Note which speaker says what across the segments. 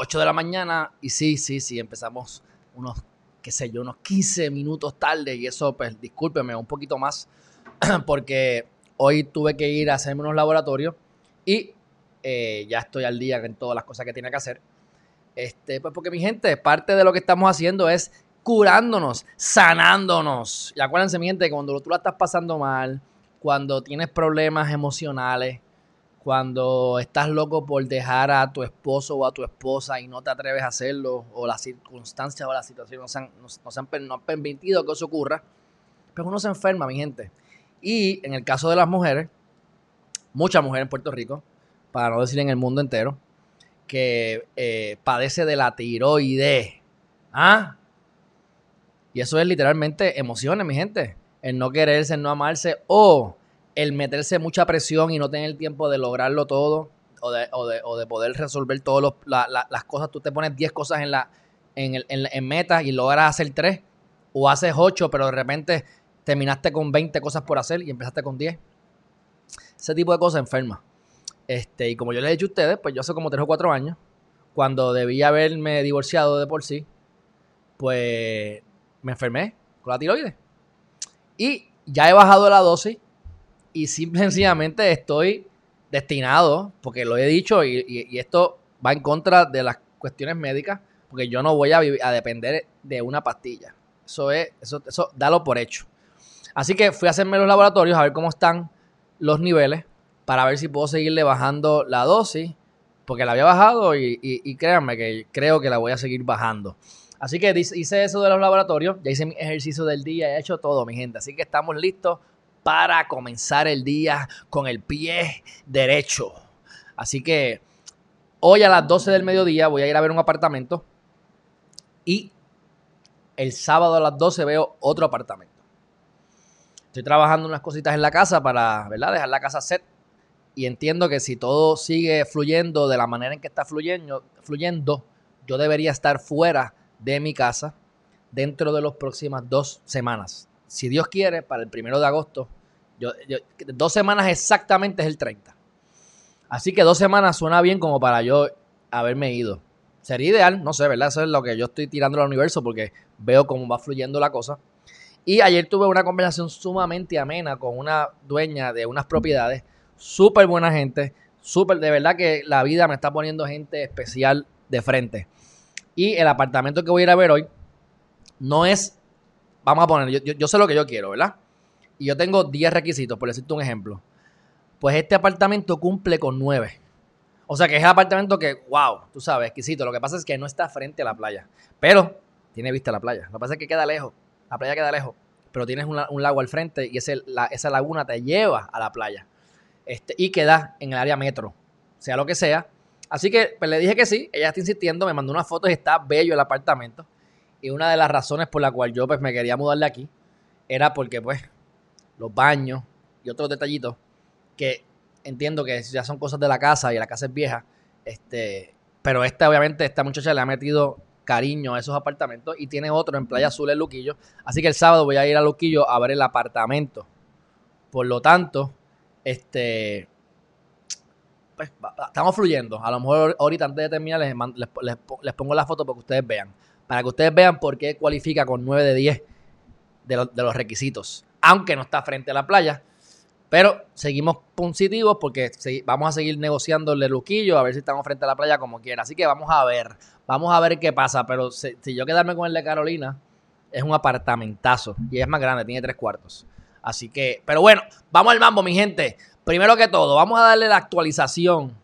Speaker 1: 8 de la mañana y sí, sí, sí, empezamos unos, qué sé yo, unos 15 minutos tarde y eso, pues discúlpeme un poquito más porque hoy tuve que ir a hacerme unos laboratorios y eh, ya estoy al día en todas las cosas que tenía que hacer. Este, pues porque mi gente, parte de lo que estamos haciendo es curándonos, sanándonos. Y acuérdense, mi gente, cuando tú la estás pasando mal, cuando tienes problemas emocionales, cuando estás loco por dejar a tu esposo o a tu esposa y no te atreves a hacerlo, o las circunstancias o la situación no, se han, no, han, permitido que eso ocurra, pues uno se enferma, mi gente. Y en el caso de las mujeres, muchas mujeres en Puerto Rico, para no decir en el mundo entero, que eh, padece de la tiroides. ¿Ah? Y eso es literalmente emociones, mi gente el no quererse, el no amarse, o el meterse mucha presión y no tener tiempo de lograrlo todo, o de, o de, o de poder resolver todas las cosas. Tú te pones 10 cosas en, la, en, el, en, meta y logras hacer 3, o haces 8, pero de repente terminaste con 20 cosas por hacer y empezaste con 10. Ese tipo de cosas enferma. Este, y como yo les he dicho a ustedes, pues yo hace como 3 o 4 años, cuando debía haberme divorciado de por sí, pues me enfermé con la tiroides. Y ya he bajado la dosis y simple y sencillamente estoy destinado, porque lo he dicho y, esto va en contra de las cuestiones médicas, porque yo no voy a, depender de una pastilla. Eso es, eso, eso, dalo por hecho. Así que fui a hacerme los laboratorios a ver cómo están los niveles para ver si puedo seguirle bajando la dosis, porque la había bajado y, y créanme que creo que la voy a seguir bajando. Así que hice eso de los laboratorios, ya hice mi ejercicio del día, he hecho todo, mi gente. Así que estamos listos para comenzar el día con el pie derecho. Así que hoy a las 12 del mediodía voy a ir a ver un apartamento y el sábado a las 12 veo otro apartamento. Estoy trabajando unas cositas en la casa para, ¿verdad? Dejar la casa set y entiendo que si todo sigue fluyendo de la manera en que está fluyendo, fluyendo yo debería estar fuera de mi casa dentro de las próximas dos semanas. Si Dios quiere, para el primero de agosto, yo, dos semanas exactamente es el 30. Así que dos semanas suena bien como para yo haberme ido. Sería ideal, no sé, ¿verdad? Eso es lo que yo estoy tirando al universo porque veo cómo va fluyendo la cosa. Y ayer tuve una conversación sumamente amena con una dueña de unas propiedades, súper buena gente, súper, de verdad que la vida me está poniendo gente especial de frente. Y el apartamento que voy a ir a ver hoy no es, vamos a poner, yo, sé lo que yo quiero, ¿verdad? Y yo tengo 10 requisitos, por decirte un ejemplo. Pues este apartamento cumple con 9. O sea que es el apartamento que, wow, tú sabes, exquisito. Lo que pasa es que no está frente a la playa. Pero tiene vista a la playa. Lo que pasa es que queda lejos. La playa queda lejos. Pero tienes un lago al frente y esa laguna te lleva a la playa. Este, y queda en el área metro. Sea lo que sea, Así que pues, le dije que sí, ella está insistiendo, me mandó una foto y está bello el apartamento. Y una de las razones por la cual yo pues me quería mudar de aquí era porque pues los baños y otros detallitos que entiendo que ya son cosas de la casa y la casa es vieja, este, pero esta obviamente esta muchacha le ha metido cariño a esos apartamentos y tiene otro en Playa Azul en Luquillo, así que el sábado voy a ir a Luquillo a ver el apartamento. Por lo tanto, este pues, estamos fluyendo. A lo mejor ahorita antes de terminar les, pongo la foto para que ustedes vean. Para que ustedes vean por qué cualifica con 9 de 10 de, los requisitos. Aunque no está frente a la playa. Pero seguimos positivos porque vamos a seguir negociando el Luquillo a ver si estamos frente a la playa como quiera. Así que vamos a ver. Vamos a ver qué pasa. Pero si, si yo quedarme con el de Carolina, es un apartamentazo. Y es más grande, tiene tres cuartos. Así que, pero bueno, vamos al mambo, mi gente. Primero que todo, vamos a darle la actualización.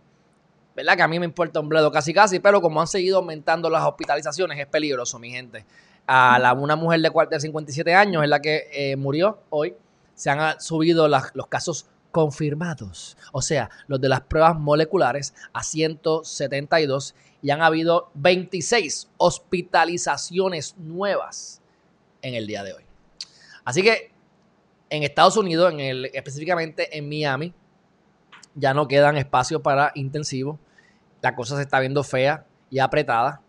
Speaker 1: ¿Verdad? Que a mí me importa un bledo casi casi, pero como han seguido aumentando las hospitalizaciones, es peligroso, mi gente. A la, una mujer de, de 57 años es la que eh, murió hoy. Se han subido los casos confirmados, o sea, los de las pruebas moleculares a 172 y han habido 26 hospitalizaciones nuevas en el día de hoy. Así que en Estados Unidos, en el, específicamente en Miami, ya no quedan espacios para intensivos. La cosa se está viendo fea y apretada.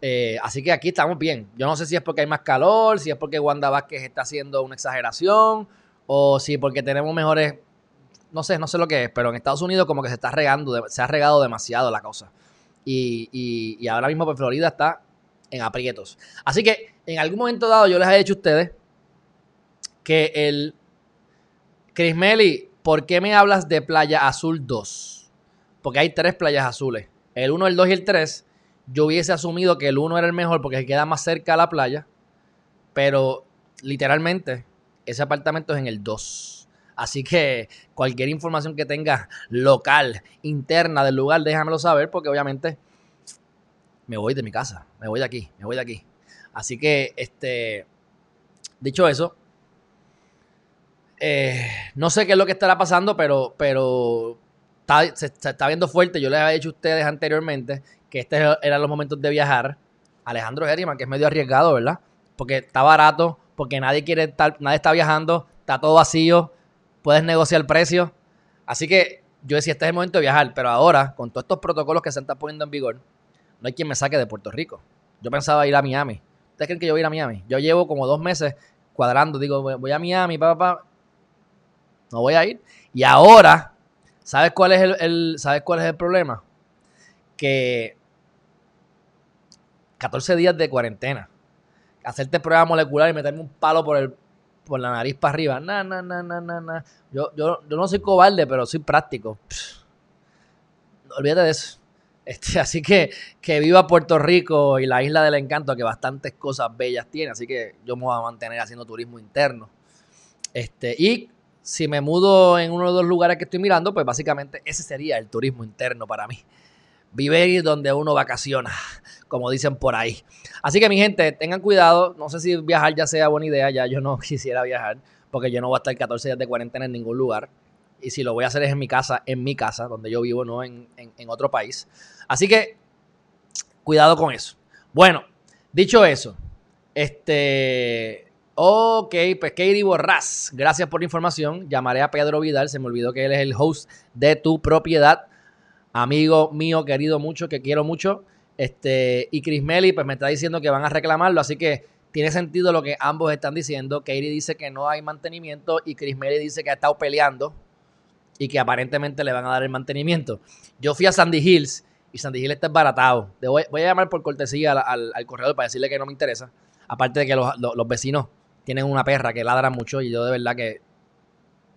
Speaker 1: Eh, así que aquí estamos bien. Yo no sé si es porque hay más calor, si es porque Wanda Vázquez está haciendo una exageración, o si porque tenemos mejores. No sé, no sé lo que es, pero en Estados Unidos como que se está regando, se ha regado demasiado la cosa. Y, y, ahora mismo pues, Florida está en aprietos. Así que en algún momento dado yo les he dicho a ustedes que el Chris Melly, ¿por qué me hablas de Playa Azul 2? Porque hay tres playas azules. El 1, el 2 y el 3. Yo hubiese asumido que el 1 era el mejor porque queda más cerca a la playa. Pero literalmente, ese apartamento es en el 2. Así que cualquier información que tenga local, interna del lugar, déjamelo saber porque obviamente me voy de mi casa, me voy de aquí, me voy de aquí. Así que, este, dicho eso, eh, no sé qué es lo que estará pasando, pero, pero se, está viendo fuerte. Yo les había dicho a ustedes anteriormente que este eran los momentos de viajar. Alejandro Herriman, que es medio arriesgado, ¿verdad? Porque está barato, porque nadie quiere estar, nadie está viajando, está todo vacío, puedes negociar el precio. Así que yo decía, este es el momento de viajar, pero ahora, con todos estos protocolos que se están poniendo en vigor, no hay quien me saque de Puerto Rico. Yo pensaba ir a Miami. ¿Ustedes creen que yo voy a ir a Miami? Yo llevo como dos meses cuadrando, digo, voy a Miami, papá, papá no voy a ir. Y ahora, ¿sabes cuál es el, ¿sabes cuál es el problema? Que 14 días de cuarentena. Hacerte prueba molecular y meterme un palo por el por la nariz para arriba. Na, na, na, na, na, Yo, yo, yo no soy cobarde, pero soy práctico. olvídate de eso. Este, así que que viva Puerto Rico y la isla del encanto, que bastantes cosas bellas tiene. Así que yo me voy a mantener haciendo turismo interno. Este, y si me mudo en uno de los lugares que estoy mirando, pues básicamente ese sería el turismo interno para mí. Vivir donde uno vacaciona, como dicen por ahí. Así que mi gente, tengan cuidado. No sé si viajar ya sea buena idea, ya yo no quisiera viajar, porque yo no voy a estar 14 días de cuarentena en ningún lugar. Y si lo voy a hacer es en mi casa, en mi casa, donde yo vivo, no en, en otro país. Así que, cuidado con eso. Bueno, dicho eso, este, Ok, pues Katie Borrás, gracias por la información. Llamaré a Pedro Vidal, se me olvidó que él es el host de tu propiedad. Amigo mío, querido mucho, que quiero mucho. Este, y Chris Melly, pues me está diciendo que van a reclamarlo, así que tiene sentido lo que ambos están diciendo. Katie dice que no hay mantenimiento y Chris Melly dice que ha estado peleando y que aparentemente le van a dar el mantenimiento. Yo fui a Sandy Hills y Sandy Hills está baratado. Voy, a llamar por cortesía al, corredor para decirle que no me interesa. Aparte de que los vecinos tienen una perra que ladra mucho y yo de verdad que,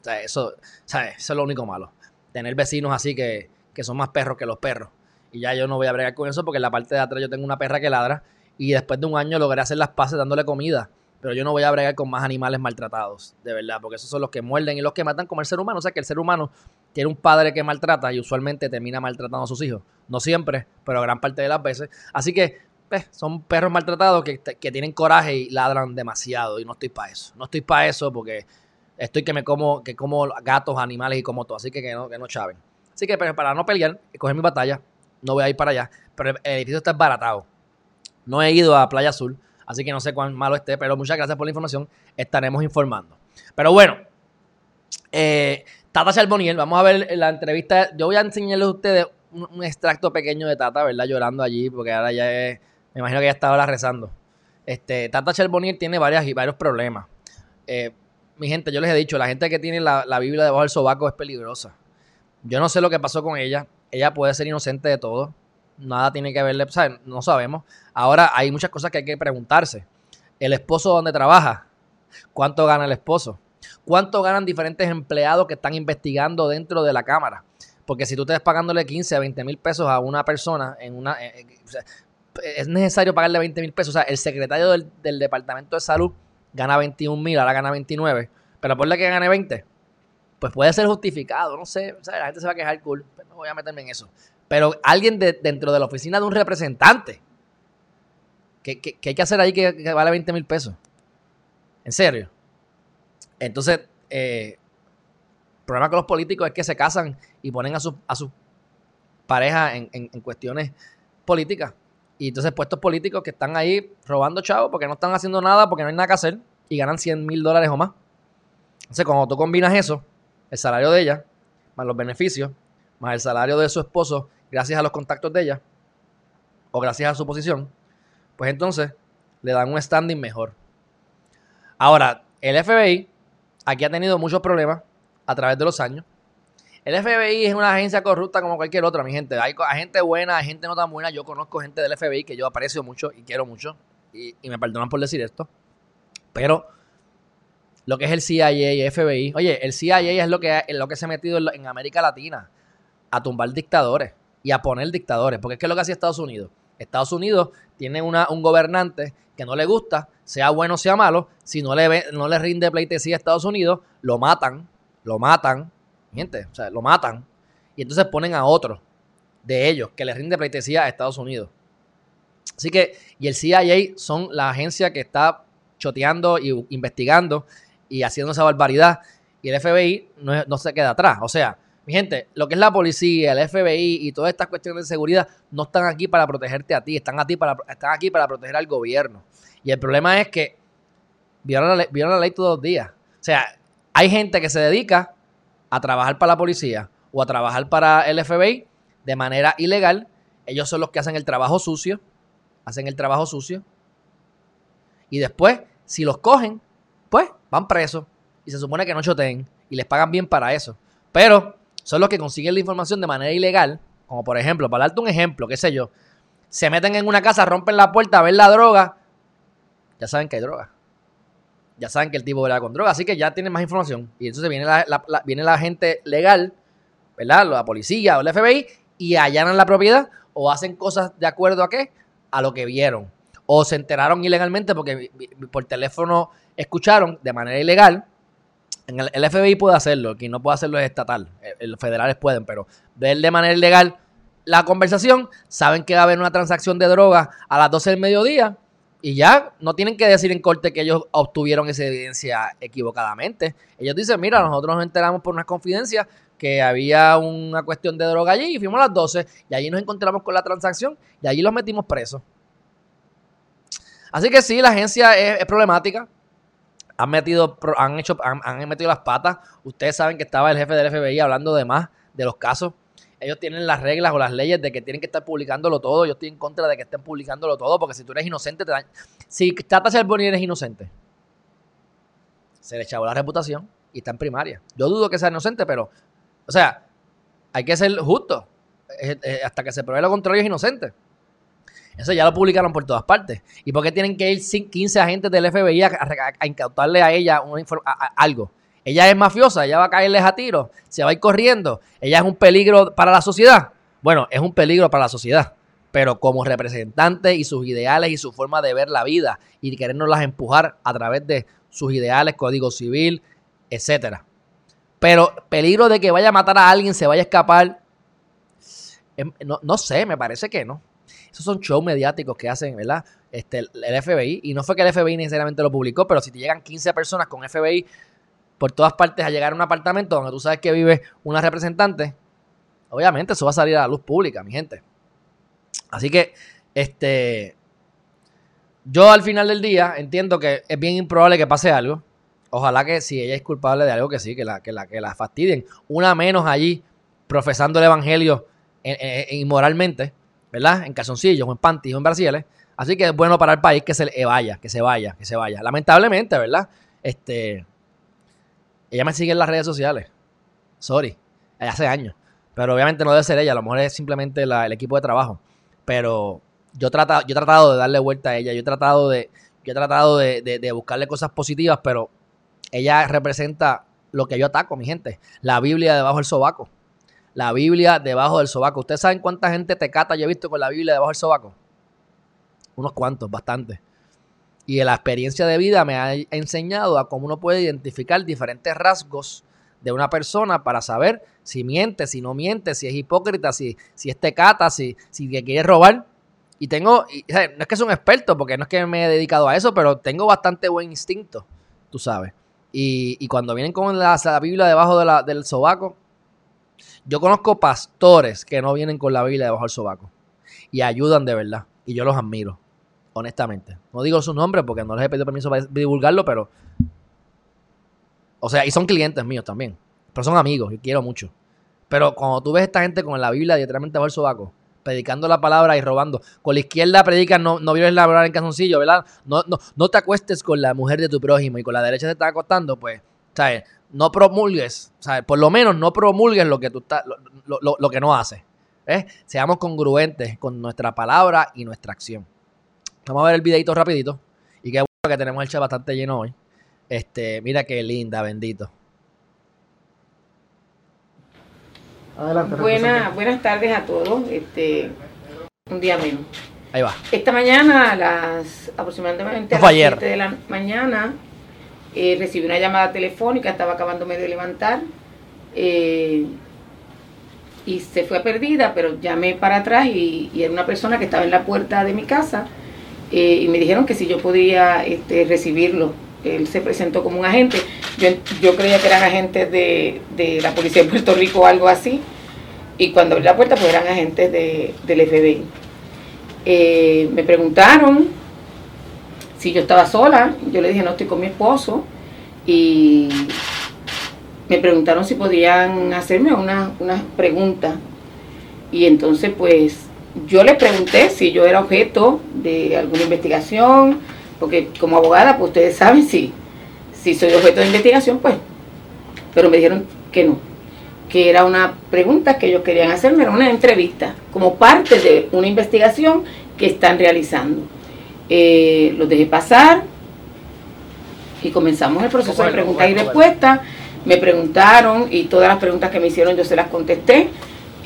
Speaker 1: o sea, eso, ¿sabes? eso es lo único malo. Tener vecinos así que, que son más perros que los perros. Y ya yo no voy a bregar con eso porque en la parte de atrás yo tengo una perra que ladra y después de un año logré hacer las paces dándole comida. Pero yo no voy a bregar con más animales maltratados, de verdad, porque esos son los que muerden y los que matan como el ser humano. O sea que el ser humano tiene un padre que maltrata y usualmente termina maltratando a sus hijos. No siempre, pero gran parte de las veces. Así que pues, son perros maltratados que, tienen coraje y ladran demasiado. Y no estoy para eso. No estoy para eso porque estoy que me como, que como gatos, animales y como todo. Así que que no, que no chaven. Así que para no pelear coger mi batalla, no voy a ir para allá. Pero el edificio está baratado. No he ido a Playa Azul, así que no sé cuán malo esté, pero muchas gracias por la información. Estaremos informando. Pero bueno, eh, Tata Charboniel, vamos a ver la entrevista. Yo voy a enseñarles a ustedes un, un, extracto pequeño de Tata, ¿verdad? Llorando allí, porque ahora ya es me imagino que ya está ahora rezando. Este, Tata Charbonnier tiene varias, varios problemas. Eh, mi gente, yo les he dicho, la gente que tiene la, Biblia debajo del sobaco es peligrosa. Yo no sé lo que pasó con ella. Ella puede ser inocente de todo. Nada tiene que verle, ¿sabes? no sabemos. Ahora hay muchas cosas que hay que preguntarse. El esposo donde trabaja, ¿cuánto gana el esposo? ¿Cuánto ganan diferentes empleados que están investigando dentro de la cámara? Porque si tú estás pagándole 15 a 20 mil pesos a una persona en una, eh, eh, es necesario pagarle 20 mil pesos. O sea, el secretario del, Departamento de Salud gana 21 mil, ahora gana 29. Pero por la que gane 20, pues puede ser justificado. No sé, o sea, la gente se va a quejar cool. Pero no voy a meterme en eso. Pero alguien dentro de la oficina de un representante, ¿qué, hay que hacer ahí que, vale 20 mil pesos? ¿En serio? Entonces, eh, el problema con los políticos es que se casan y ponen a sus a su parejas en, en cuestiones políticas. Y entonces puestos políticos que están ahí robando chavos porque no están haciendo nada, porque no hay nada que hacer y ganan 100 mil dólares o más. Entonces, cuando tú combinas eso, el salario de ella, más los beneficios, más el salario de su esposo, gracias a los contactos de ella, o gracias a su posición, pues entonces le dan un standing mejor. Ahora, el FBI aquí ha tenido muchos problemas a través de los años. El FBI es una agencia corrupta como cualquier otra, mi gente. Hay, gente buena, hay gente no tan buena. Yo conozco gente del FBI que yo aprecio mucho y quiero mucho. Y, me perdonan por decir esto. Pero lo que es el CIA y el FBI. Oye, el CIA es lo que, es lo que se ha metido en, América Latina a tumbar dictadores y a poner dictadores. Porque es que es lo que hacía Estados Unidos. Estados Unidos tiene una, un gobernante que no le gusta, sea bueno o sea malo. Si no le, no le rinde pleitesía a Estados Unidos, lo matan, lo matan Gente, o sea, lo matan y entonces ponen a otro de ellos que le rinde pleitesía a Estados Unidos. Así que, y el CIA son la agencia que está choteando y investigando y haciendo esa barbaridad. Y el FBI no, no, se queda atrás. O sea, mi gente, lo que es la policía, el FBI y todas estas cuestiones de seguridad no están aquí para protegerte a ti, están, aquí para, están aquí para proteger al gobierno. Y el problema es que violan violan la ley todos los días. O sea, hay gente que se dedica a trabajar para la policía o a trabajar para el FBI de manera ilegal. Ellos son los que hacen el trabajo sucio, hacen el trabajo sucio. Y después, si los cogen, pues van presos. Y se supone que no choteen y les pagan bien para eso. Pero son los que consiguen la información de manera ilegal. Como por ejemplo, para darte un ejemplo, qué sé yo, se meten en una casa, rompen la puerta, ven la droga. Ya saben que hay droga ya saben que el tipo era con droga, así que ya tienen más información. Y entonces viene la, viene la gente legal, ¿verdad? La policía o el FBI y allanan la propiedad o hacen cosas de acuerdo a qué? A lo que vieron. O se enteraron ilegalmente porque por teléfono escucharon de manera ilegal. El, FBI puede hacerlo, quien no puede hacerlo es estatal. Los federales pueden, pero ver de manera ilegal la conversación, saben que va a haber una transacción de droga a las 12 del mediodía y ya no tienen que decir en corte que ellos obtuvieron esa evidencia equivocadamente. Ellos dicen, mira, nosotros nos enteramos por una confidencia que había una cuestión de droga allí y fuimos las 12 y allí nos encontramos con la transacción y allí los metimos presos. Así que sí, la agencia es, problemática. Han metido, han hecho, han metido las patas. Ustedes saben que estaba el jefe del FBI hablando de más de los casos ellos tienen las reglas o las leyes de que tienen que estar publicándolo todo. Yo estoy en contra de que estén publicándolo todo, porque si tú eres inocente, te dan... Si Tata Charbonnier eres inocente, se le echaba la reputación y está en primaria. Yo dudo que sea inocente, pero, o sea, hay que ser justo. hasta que se pruebe lo contrario es inocente. Eso ya lo publicaron por todas partes. ¿Y por qué tienen que ir 15 agentes del FBI a, incautarle a ella algo? Ella es mafiosa, ella va a caerles a tiro, se va a ir corriendo, ella es un peligro para la sociedad. Bueno, es un peligro para la sociedad, pero como representante y sus ideales y su forma de ver la vida y querernos empujar a través de sus ideales, código civil, etcétera. Pero peligro de que vaya a matar a alguien, se vaya a escapar, em, no, sé, me parece que no. Esos son shows mediáticos que hacen, ¿verdad? Este, el FBI. Y no fue que el FBI necesariamente lo publicó, pero si te llegan 15 personas con FBI por todas partes a llegar a un apartamento donde tú sabes que vive una representante, obviamente eso va a salir a la luz pública, mi gente. Así que, este, yo al final del día entiendo que es bien improbable que pase algo. Ojalá que si ella es culpable de algo que sí, que la, que la, que la fastidien. Una menos allí profesando el evangelio inmoralmente, ¿verdad? En calzoncillos o en panties o en brasiles. Así que es bueno para el país que se vaya, que se vaya, que se vaya. Lamentablemente, ¿verdad? Este, ella me sigue en las redes sociales. Sorry. Hace años. Pero obviamente no debe ser ella. A lo mejor es simplemente el equipo de trabajo. Pero yo, trata, yo he tratado de darle vuelta a ella. Yo he tratado de, yo he tratado de, buscarle cosas positivas, pero ella representa lo que yo ataco, mi gente. La Biblia debajo del sobaco. La Biblia debajo del sobaco. ¿Ustedes saben cuánta gente te cata yo he visto con la Biblia debajo del sobaco? Unos cuantos, bastante. Y la experiencia de vida me ha enseñado a cómo uno puede identificar diferentes rasgos de una persona para saber si miente, si no miente, si es hipócrita, si, si es tecata, si, si quiere robar. Y tengo, no es que soy un experto, porque no es que me he dedicado a eso, pero tengo bastante buen instinto, tú sabes. Y, cuando vienen con la, Biblia debajo del sobaco, yo conozco pastores que no vienen con la Biblia debajo del sobaco. y ayudan de verdad. Y yo los admiro, honestamente. No digo sus nombres porque no les he pedido permiso para divulgarlo, pero... O sea, y son clientes míos también. Pero son amigos, y quiero mucho. Pero cuando tú ves a esta gente con la Biblia directamente bajo el sobaco, predicando la palabra y robando. Con la izquierda predican, no, no violes la palabra en calzoncillo, ¿verdad? No, no, no te acuestes con la mujer de tu prójimo y con la derecha te está acostando, pues, ¿sabes? No promulgues, ¿sabes? Por lo menos no promulgues lo que tú estás, lo, lo, que no haces. ¿eh? Seamos congruentes con nuestra palabra y nuestra acción. Vamos a ver el videito rapidito. Y qué bueno que tenemos el chat bastante lleno hoy. Este, mira qué linda, bendito.
Speaker 2: buenas tardes a todos. Este, un día menos.
Speaker 1: Ahí va.
Speaker 2: Esta mañana, a las aproximadamente a las 7 de la mañana, eh, recibí una llamada telefónica, estaba acabándome de levantar. Eh, y se fue perdida, pero llamé para atrás y, era una persona que estaba en la puerta de mi casa eh, y me dijeron que si yo podía este, recibirlo. Él se presentó como un agente. Yo, yo creía que eran agentes de, de, la Policía de Puerto Rico o algo así. Y cuando abrí la puerta, pues eran agentes de, del FBI. Eh, me preguntaron si yo estaba sola. Yo le dije, no, estoy con mi esposo. Y me preguntaron si podían hacerme una, una pregunta. Y entonces, pues, yo les pregunté si yo era objeto de alguna investigación, porque como abogada, pues ustedes saben si, si soy objeto de investigación, pues. Pero me dijeron que no, que era una pregunta que ellos querían hacerme, era una entrevista, como parte de una investigación que están realizando. Eh, los dejé pasar y comenzamos el proceso de preguntas y respuestas. Me preguntaron y todas las preguntas que me hicieron yo se las contesté.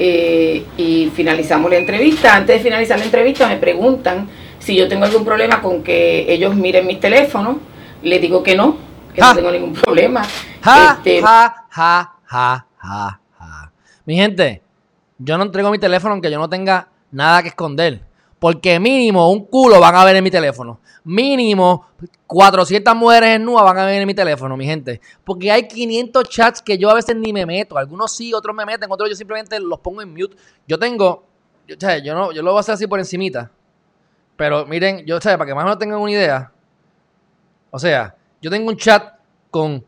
Speaker 2: Eh, y finalizamos la entrevista. Antes de finalizar la entrevista me preguntan si yo tengo algún problema con que ellos miren mis teléfonos. Les digo que no, que no tengo ningún problema.
Speaker 1: Este, ja, ja, ja, ja, ja. Mi gente, yo no entrego mi teléfono aunque yo no tenga nada que esconder. Porque mínimo un culo van a ver en mi teléfono. Mínimo 400 mujeres en nua van a ver en mi teléfono, mi gente. Porque hay 500 chats que yo a veces ni me meto. Algunos sí, otros me meten, otros yo simplemente los pongo en mute. Yo tengo, yo, yo, no, yo lo voy a hacer así por encimita. Pero miren, yo, para que más o menos tengan una idea. O sea, yo tengo un chat con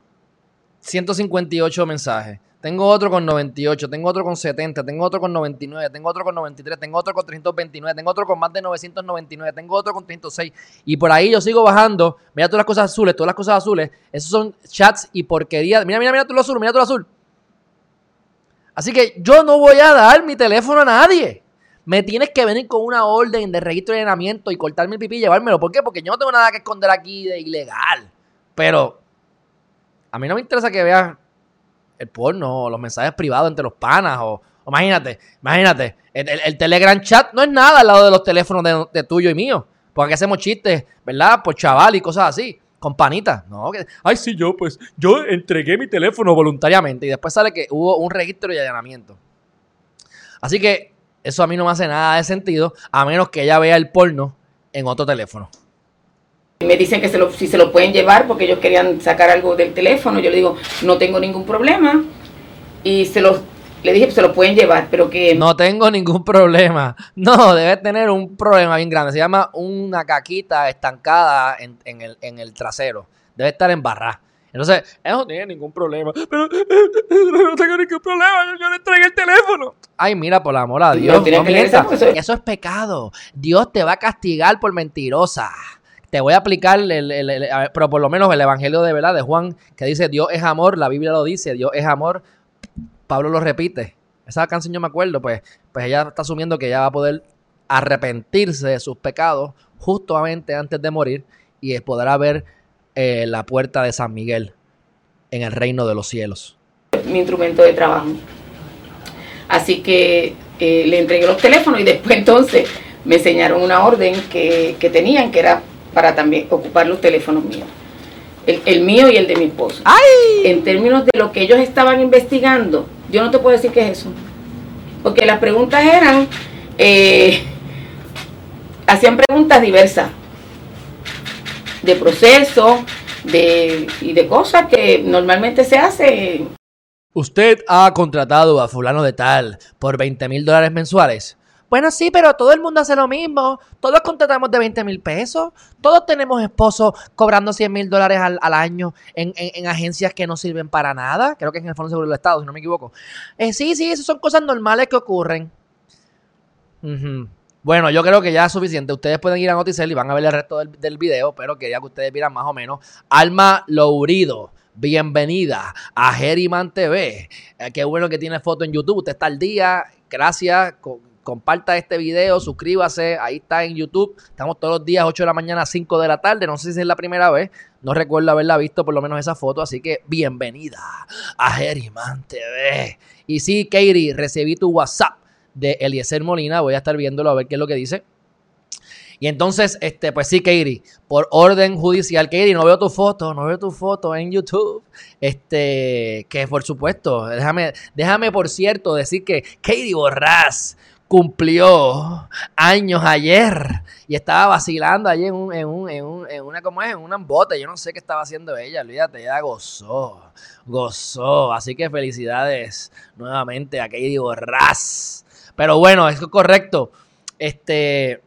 Speaker 1: 158 mensajes. Tengo otro con 98, tengo otro con 70, tengo otro con 99, tengo otro con 93, tengo otro con 329, tengo otro con más de 999, tengo otro con 306. Y por ahí yo sigo bajando. Mira todas las cosas azules, todas las cosas azules. Esos son chats y porquerías. Mira, mira, mira todo lo azul, mira todo lo azul. Así que yo no voy a dar mi teléfono a nadie. Me tienes que venir con una orden de registro de llenamiento y cortarme el pipí y llevármelo. ¿Por qué? Porque yo no tengo nada que esconder aquí de ilegal. Pero a mí no me interesa que veas el porno o los mensajes privados entre los panas o, imagínate, imagínate, el, Telegram chat no es nada al lado de los teléfonos de, tuyo y mío. Porque hacemos chistes, ¿verdad? Por chaval y cosas así. Con panitas. No, que, ay, sí, yo, pues, yo entregué mi teléfono voluntariamente. Y después sale que hubo un registro y allanamiento. Así que eso a mí no me hace nada de sentido, a menos que ella vea el porno en otro teléfono.
Speaker 2: Me dicen que se lo, si se lo pueden llevar porque ellos querían sacar algo del teléfono. Yo le digo, no tengo ningún problema. Y se los, le dije, se lo pueden llevar, pero que...
Speaker 1: No tengo ningún problema. No, debe tener un problema bien grande. Se llama una caquita estancada en, en, el, en el trasero. Debe estar en barra. Entonces, él no tiene ningún problema. Pero no tengo ningún problema. Yo, le entregué el teléfono. Ay, mira, por la amor a Dios. No, eso es pecado. Dios te va a castigar por mentirosa te voy a aplicar, el, pero por lo menos el Evangelio de verdad de Juan, que dice Dios es amor, la Biblia lo dice, Dios es amor, Pablo lo repite. Esa canción yo me acuerdo, pues, pues ella está asumiendo que ella va a poder arrepentirse de sus pecados justamente antes de morir y podrá ver eh, la puerta de San Miguel en el reino de los cielos.
Speaker 2: Mi instrumento de trabajo. Así que eh, le entregué los teléfonos y después entonces me enseñaron una orden que, que tenían, que era para también ocupar los teléfonos míos. El, mío y el de mi esposo. En términos de lo que ellos estaban investigando, yo no te puedo decir qué es eso. Porque las preguntas eran, eh, hacían preguntas diversas, de proceso, de, y de cosas que normalmente se hace.
Speaker 1: Usted ha contratado a fulano de tal por 20 mil dólares mensuales. Bueno, sí, pero todo el mundo hace lo mismo. Todos contratamos de 20 mil pesos. Todos tenemos esposos cobrando 100 mil dólares al, año en, agencias que no sirven para nada. Creo que es en el Fondo Seguro del Estado, si no me equivoco. Eh, sí, sí, esas son cosas normales que ocurren. Bueno, yo creo que ya es suficiente. Ustedes pueden ir a Noticel y van a ver el resto del, del video, pero quería que ustedes vieran más o menos. Alma Lourido bienvenida a Geriman TV. Eh, qué bueno que tiene foto en YouTube. Usted está al día. Gracias. Comparta este video, suscríbase. Ahí está en YouTube. Estamos todos los días, 8 de la mañana, 5 de la tarde. No sé si es la primera vez. No recuerdo haberla visto por lo menos esa foto. Así que bienvenida a Geriman TV. Y sí, Katie, recibí tu WhatsApp de Eliezer Molina. Voy a estar viéndolo a ver qué es lo que dice. Y entonces, este, pues sí, Katie, por orden judicial, Katie, no veo tu foto, no veo tu foto en YouTube. Este, que por supuesto, déjame, déjame por cierto decir que Katie Borrás cumplió años ayer y estaba vacilando allí en, un, en, un, en, un, en una, ¿cómo es? En un bote. Yo no sé qué estaba haciendo ella, olvídate, ella gozó, gozó. Así que felicidades nuevamente a Katie Borrás. Pero bueno, es correcto. Este,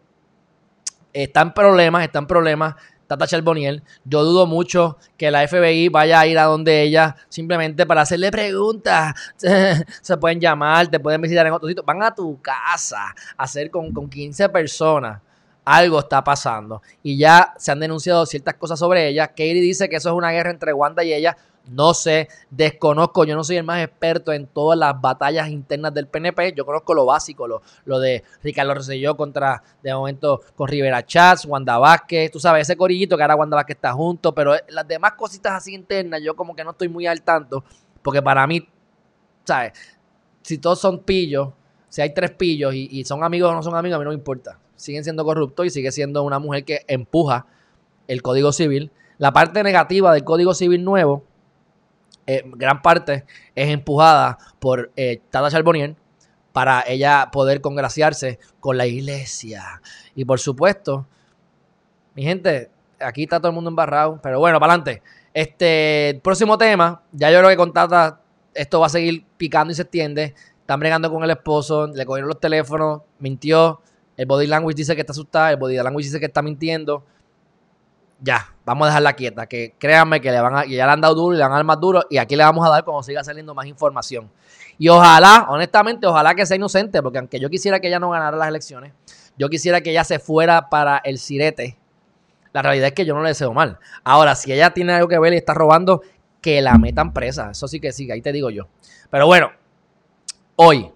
Speaker 1: está en problemas, está en problemas. Tata Charboniel. Yo dudo mucho que la FBI vaya a ir a donde ella simplemente para hacerle preguntas. Se pueden llamar, te pueden visitar en otro sitio. Van a tu casa a hacer con, con 15 personas. Algo está pasando. Y ya se han denunciado ciertas cosas sobre ella. Katie dice que eso es una guerra entre Wanda y ella. No sé, desconozco, yo no soy el más experto en todas las batallas internas del PNP, yo conozco lo básico, lo, de Ricardo Rosselló contra, de momento, con Rivera Chats, Wanda Vázquez, tú sabes, ese corillito que ahora Wanda Vázquez está junto, pero las demás cositas así internas, yo como que no estoy muy al tanto, porque para mí, ¿sabes? Si todos son pillos, si hay tres pillos y, y son amigos o no son amigos, a mí no me importa. Siguen siendo corruptos y sigue siendo una mujer que empuja el Código Civil. La parte negativa del Código Civil nuevo eh, gran parte es empujada por eh, Tata Charbonnier para ella poder congraciarse con la iglesia. Y por supuesto, mi gente, aquí está todo el mundo embarrado, pero bueno, para adelante. Este, próximo tema, ya yo creo que con Tata esto va a seguir picando y se extiende. Están bregando con el esposo, le cogieron los teléfonos, mintió. El body language dice que está asustada, el body language dice que está mintiendo ya, vamos a dejarla quieta, que créanme que le van a, ya le han dado duro y le van a dar más duro y aquí le vamos a dar cuando siga saliendo más información. Y ojalá, honestamente, ojalá que sea inocente, porque aunque yo quisiera que ella no ganara las elecciones, yo quisiera que ella se fuera para el sirete. La realidad es que yo no le deseo mal. Ahora, si ella tiene algo que ver y está robando, que la metan presa. Eso sí que sí, ahí te digo yo. Pero bueno, hoy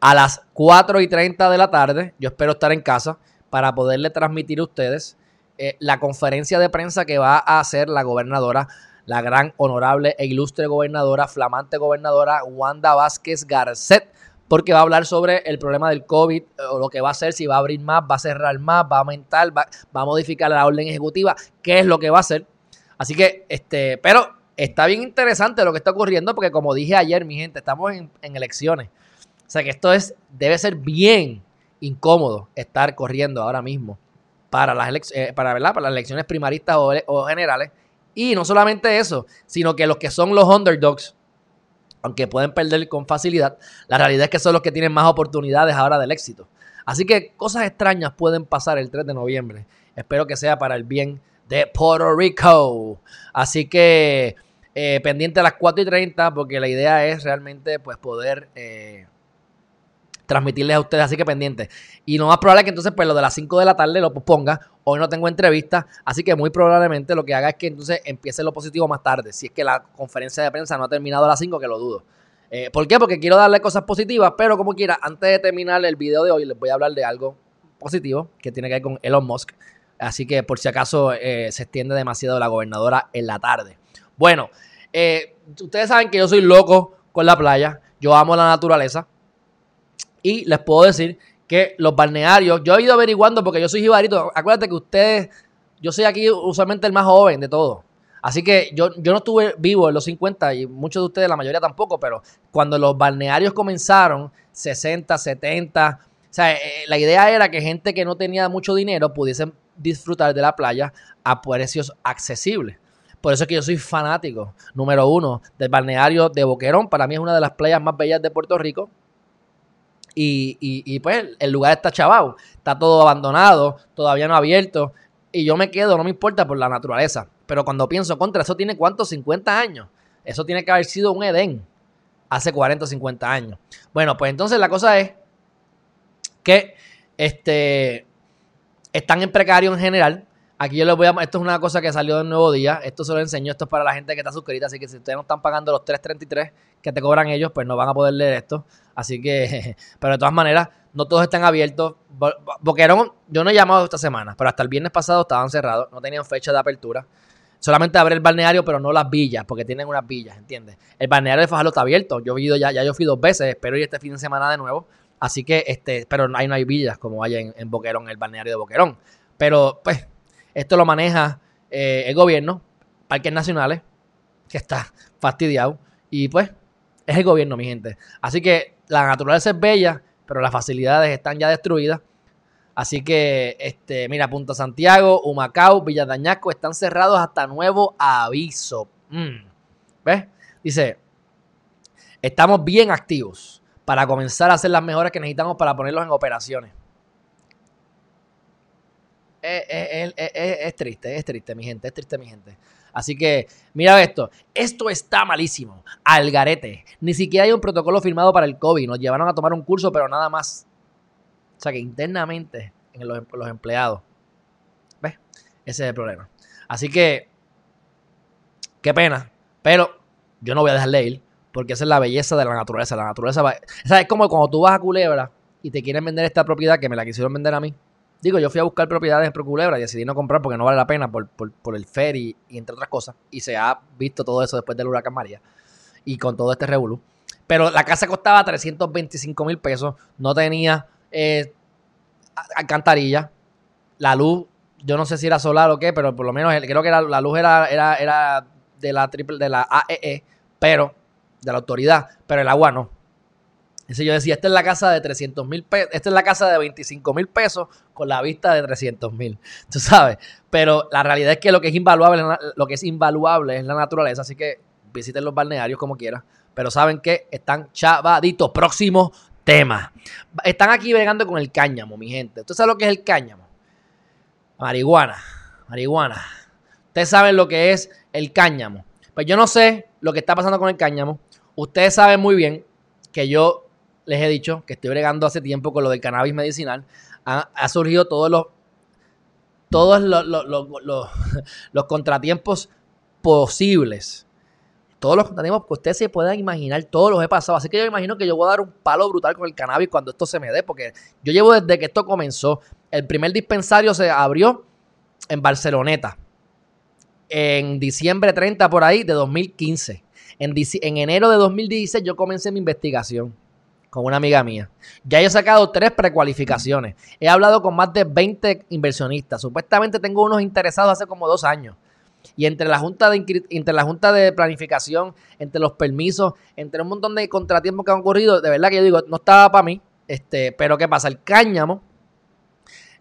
Speaker 1: a las 4 y 30 de la tarde, yo espero estar en casa para poderle transmitir a ustedes eh, la conferencia de prensa que va a hacer la gobernadora, la gran, honorable e ilustre gobernadora, flamante gobernadora Wanda Vázquez Garcet, porque va a hablar sobre el problema del COVID, o lo que va a hacer, si va a abrir más, va a cerrar más, va a aumentar, va, a modificar la orden ejecutiva, qué es lo que va a hacer. Así que, este, pero está bien interesante lo que está ocurriendo, porque como dije ayer, mi gente, estamos en elecciones. O sea que esto es, debe ser bien incómodo estar corriendo ahora mismo para las, eh, para, para las elecciones primaristas o, generales. Y no solamente eso, sino que los que son los underdogs, aunque pueden perder con facilidad, la realidad es que son los que tienen más oportunidades ahora del éxito. Así que cosas extrañas pueden pasar el 3 de noviembre. Espero que sea para el bien de Puerto Rico. Así que eh, pendiente a las 4 y 30, porque la idea es realmente pues, poder eh, transmitirles a ustedes, así que pendiente. Y lo más probable es que entonces, pues lo de las 5 de la tarde lo posponga. Hoy no tengo entrevista, así que muy probablemente lo que haga es que entonces empiece lo positivo más tarde. Si es que la conferencia de prensa no ha terminado a las 5, que lo dudo. Eh, ¿Por qué? Porque quiero darle cosas positivas, pero como quiera, antes de terminar el video de hoy, les voy a hablar de algo positivo que tiene que ver con Elon Musk. Así que por si acaso eh, se extiende demasiado la gobernadora en la tarde. Bueno, eh, ustedes saben que yo soy loco con la playa. Yo amo la naturaleza. Y les puedo decir que los balnearios, yo he ido averiguando porque yo soy jibarito. Acuérdate que ustedes, yo soy aquí usualmente el más joven de todos. Así que yo, yo no estuve vivo en los 50 y muchos de ustedes, la mayoría tampoco, pero cuando los balnearios comenzaron, 60, 70, o sea, eh, la idea era que gente que no tenía mucho dinero pudiesen disfrutar de la playa a precios accesibles. Por eso es que yo soy fanático, número uno, del balneario de Boquerón. Para mí es una de las playas más bellas de Puerto Rico. Y, y, pues el lugar está chavado, está todo abandonado, todavía no abierto. Y yo me quedo, no me importa por la naturaleza. Pero cuando pienso contra, eso tiene cuántos, 50 años. Eso tiene que haber sido un Edén hace 40 o 50 años. Bueno, pues entonces la cosa es que este, están en precario en general. Aquí yo les voy a. Esto es una cosa que salió del nuevo día. Esto se lo enseño. Esto es para la gente que está suscrita. Así que si ustedes no están pagando los 3.33 que te cobran ellos, pues no van a poder leer esto. Así que. Pero de todas maneras, no todos están abiertos. Boquerón, yo no he llamado esta semana, pero hasta el viernes pasado estaban cerrados. No tenían fecha de apertura. Solamente abre el balneario, pero no las villas, porque tienen unas villas, ¿entiendes? El balneario de Fajardo está abierto. Yo he ido ya, ya yo fui dos veces. Espero ir este fin de semana de nuevo. Así que, este, pero ahí no hay villas como hay en, en Boquerón, el balneario de Boquerón. Pero, pues, esto lo maneja eh, el gobierno, parques nacionales, que está fastidiado. Y pues, es el gobierno, mi gente. Así que la naturaleza es bella, pero las facilidades están ya destruidas. Así que, este, mira, Punta Santiago, Humacao, Villa Dañasco están cerrados hasta nuevo aviso. Mm. ¿Ves? Dice, estamos bien activos para comenzar a hacer las mejoras que necesitamos para ponerlos en operaciones. Es, triste, es triste, mi gente, es triste, mi gente. Así que, mira esto, esto está malísimo, al garete. Ni siquiera hay un protocolo firmado para el COVID, nos llevaron a tomar un curso, pero nada más. O sea que internamente, en los, los empleados. ¿Ves? Ese es el problema. Así que, qué pena, pero yo no voy a dejarle ir porque esa es la belleza de la naturaleza. La naturaleza va. O es como cuando tú vas a Culebra y te quieren vender esta propiedad que me la quisieron vender a mí. Digo, yo fui a buscar propiedades en Pro Culebra y decidí no comprar porque no vale la pena por, el ferry y entre otras cosas. Y se ha visto todo eso después del huracán María y con todo este revolú. Pero la casa costaba 325 mil pesos, no tenía eh, alcantarilla, la luz, yo no sé si era solar o qué, pero por lo menos creo que la luz era, era, era de la triple, de la AEE, e, pero de la autoridad, pero el agua no. Entonces yo decía, esta es la casa de 300 mil pesos, esta es la casa de 25 mil pesos con la vista de 300 mil, tú sabes. Pero la realidad es que lo que es invaluable, lo que es invaluable es la naturaleza, así que visiten los balnearios como quieran. Pero saben que están chavaditos. Próximo tema. Están aquí bregando con el cáñamo, mi gente. ¿Usted sabe lo que es el cáñamo? Marihuana. Marihuana. Ustedes saben lo que es el cáñamo. Pues yo no sé lo que está pasando con el cáñamo. Ustedes saben muy bien que yo les he dicho que estoy bregando hace tiempo con lo del cannabis medicinal. Ha, surgido todos los todos los, contratiempos posibles. Todos los contratiempos que ustedes se puedan imaginar, todos los he pasado. Así que yo imagino que yo voy a dar un palo brutal con el cannabis cuando esto se me dé, porque yo llevo desde que esto comenzó. El primer dispensario se abrió en Barceloneta en diciembre 30 por ahí de 2015. En, en enero de 2016 yo comencé mi investigación con una amiga mía. Ya he sacado tres precualificaciones. He hablado con más de 20 inversionistas. Supuestamente tengo unos interesados hace como dos años. Y entre la junta de, entre la junta de planificación, entre los permisos, entre un montón de contratiempos que han ocurrido, de verdad que yo digo, no estaba para mí. Este, pero ¿qué pasa? El cáñamo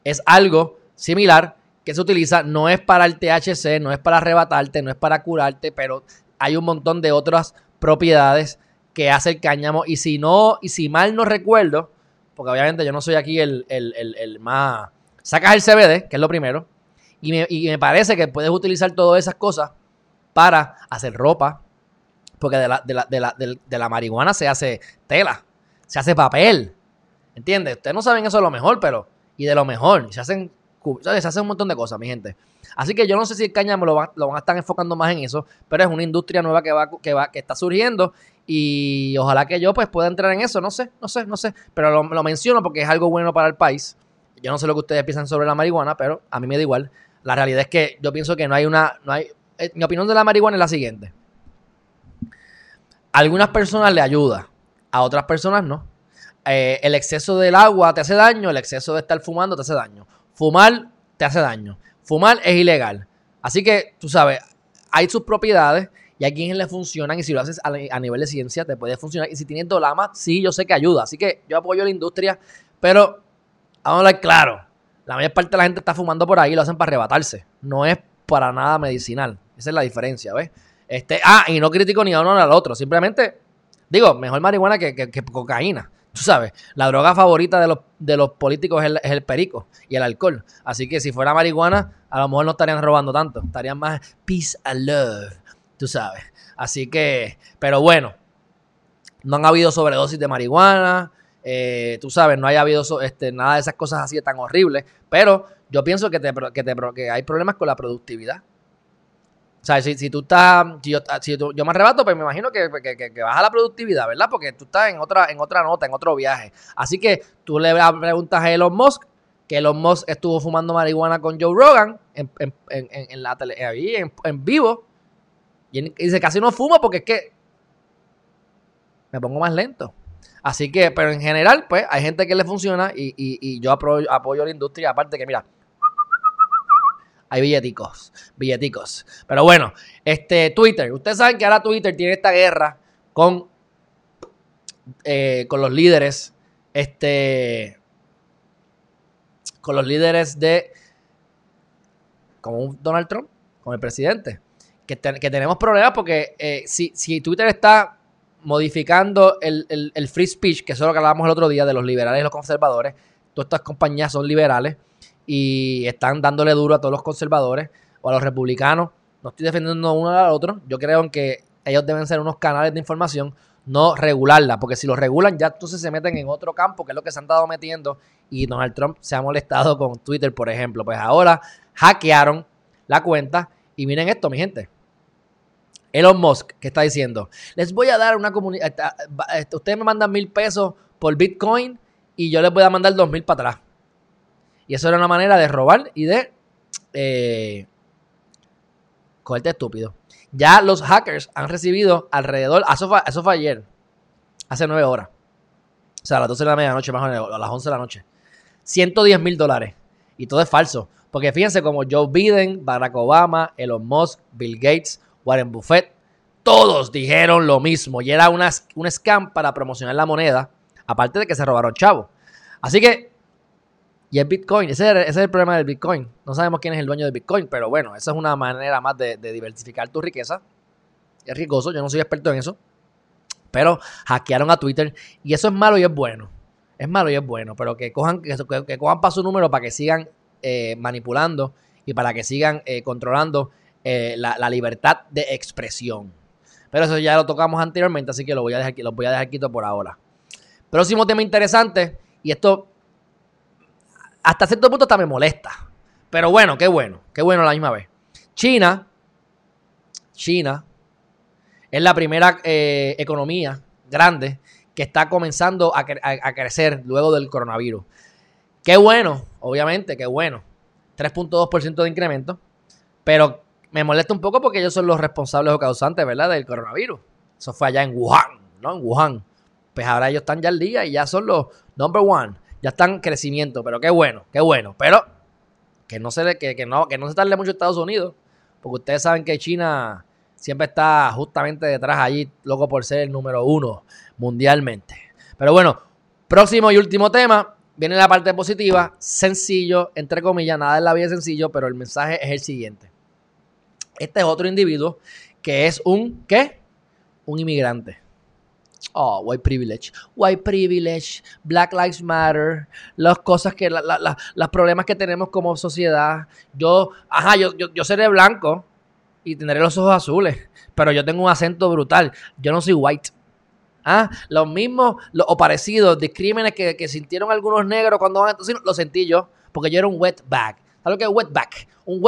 Speaker 1: es algo similar que se utiliza. No es para el THC, no es para arrebatarte, no es para curarte, pero hay un montón de otras propiedades que hace el cáñamo. Y si no, y si mal no recuerdo, porque obviamente yo no soy aquí el, más. Sacas el CBD, que es lo primero, y me, parece que puedes utilizar todas esas cosas para hacer ropa, porque de la, de la, de la, de la marihuana se hace tela, se hace papel. ¿Entiendes? Ustedes no saben eso de lo mejor, pero. Y de lo mejor. Se hacen se hace un montón de cosas, mi gente. Así que yo no sé si el cáñamo lo, van a estar enfocando más en eso, pero es una industria nueva que va, que va, que está surgiendo y ojalá que yo pues pueda entrar en eso. No sé, no sé, no sé. Pero lo, menciono porque es algo bueno para el país. Yo no sé lo que ustedes piensan sobre la marihuana, pero a mí me da igual. La realidad es que yo pienso que no hay una, no hay. Eh, mi opinión de la marihuana es la siguiente. A algunas personas le ayuda, a otras personas no. Eh, el exceso del agua te hace daño, el exceso de estar fumando te hace daño. Fumar te hace daño. Fumar es ilegal. Así que, tú sabes, hay sus propiedades y hay quienes le funcionan y si lo haces a, nivel de ciencia te puede funcionar. Y si tienes dolama, sí, yo sé que ayuda. Así que yo apoyo la industria, pero vamos a hablar claro. La mayor parte de la gente está fumando por ahí y lo hacen para arrebatarse. No es para nada medicinal. Esa es la diferencia, ¿ves? Este, ah, y no critico ni a uno ni al otro. Simplemente, digo, mejor marihuana que, que cocaína. Tú sabes, la droga favorita de los, de los políticos es el, perico y el alcohol. Así que si fuera marihuana, a lo mejor no estarían robando tanto. Estarían más peace and love. Tú sabes. Así que, pero bueno, no han habido sobredosis de marihuana. Eh, tú sabes, no haya habido este, nada de esas cosas así tan horribles. Pero yo pienso que, te, hay problemas con la productividad. O sea, si, tú estás, si yo, si yo me arrebato, pues me imagino que, que, baja la productividad, ¿verdad? Porque tú estás en otra, en otra nota, en otro viaje. Así que tú le preguntas a Elon Musk, que Elon Musk estuvo fumando marihuana con Joe Rogan en, en, en, en la tele, ahí en, vivo. Y dice, casi no fuma porque es que me pongo más lento. Así que, pero en general, pues hay gente que le funciona y, y, yo apoyo, apoyo la industria. Aparte que, mira, hay billeticos, billeticos. Pero bueno, este Twitter, ustedes saben que ahora Twitter tiene esta guerra con, eh, con los líderes, este, con los líderes de, como Donald Trump, con el presidente, que, tenemos problemas porque eh, si, si, Twitter está modificando el, el, free speech, que es lo que hablábamos el otro día de los liberales y los conservadores, todas estas compañías son liberales, y están dándole duro a todos los conservadores o a los republicanos. No estoy defendiendo uno al otro. Yo creo que ellos deben ser unos canales de información, no regularla, porque si lo regulan ya entonces se meten en otro campo, que es lo que se han estado metiendo, y Donald Trump se ha molestado con Twitter, por ejemplo. Pues ahora hackearon la cuenta y miren esto, mi gente. Elon Musk, que está diciendo, les voy a dar una comunidad, ustedes me mandan mil pesos por Bitcoin y yo les voy a mandar dos mil para atrás. Y eso era una manera de robar y de eh, cogerte estúpido. Ya los hackers han recibido alrededor, eso fue, eso fue ayer, hace nueve horas. O sea, a las 12 de la medianoche, más o menos, a las 11 de la noche. 110 mil dólares. Y todo es falso. Porque fíjense como Joe Biden, Barack Obama, Elon Musk, Bill Gates, Warren Buffett, todos dijeron lo mismo. Y era una, un scam para promocionar la moneda. Aparte de que se robaron chavos. Así que y el Bitcoin, ese, es el problema del Bitcoin. No sabemos quién es el dueño del Bitcoin, pero bueno, esa es una manera más de, diversificar tu riqueza. Es riesgoso, yo no soy experto en eso. Pero hackearon a Twitter y eso es malo y es bueno. Es malo y es bueno, pero que cojan, que, cojan para su número para que sigan eh, manipulando y para que sigan eh, controlando eh, la, libertad de expresión. Pero eso ya lo tocamos anteriormente, así que lo voy a dejar, lo voy a quito por ahora. Próximo tema interesante, y esto hasta cierto punto hasta me molesta. Pero bueno, qué bueno, qué bueno a la misma vez. China, China es la primera eh, economía grande que está comenzando a, crecer luego del coronavirus. Qué bueno, obviamente, qué bueno. 3.2% de incremento. Pero me molesta un poco porque ellos son los responsables o causantes, ¿verdad? Del coronavirus. Eso fue allá en Wuhan, ¿no? En Wuhan. Pues ahora ellos están ya al día y ya son los number one ya están en crecimiento, pero qué bueno, qué bueno. Pero que no se, que, que no, que no se tarde mucho Estados Unidos, porque ustedes saben que China siempre está justamente detrás allí, loco por ser el número uno mundialmente. Pero bueno, próximo y último tema, viene la parte positiva, sencillo, entre comillas, nada en la vida es sencillo, pero el mensaje es el siguiente. Este es otro individuo que es un, ¿qué? Un inmigrante. Oh, white privilege. White privilege, Black Lives Matter, las cosas que, los problemas que tenemos como sociedad. Yo, ajá, yo, yo, seré blanco y tendré los ojos azules, pero yo tengo un acento brutal. Yo no soy white. ¿Ah? Los mismos o parecidos de crímenes que, que, sintieron algunos negros cuando van a lo sentí yo, porque yo era un wetback. ¿Sabes lo que es wetback? Un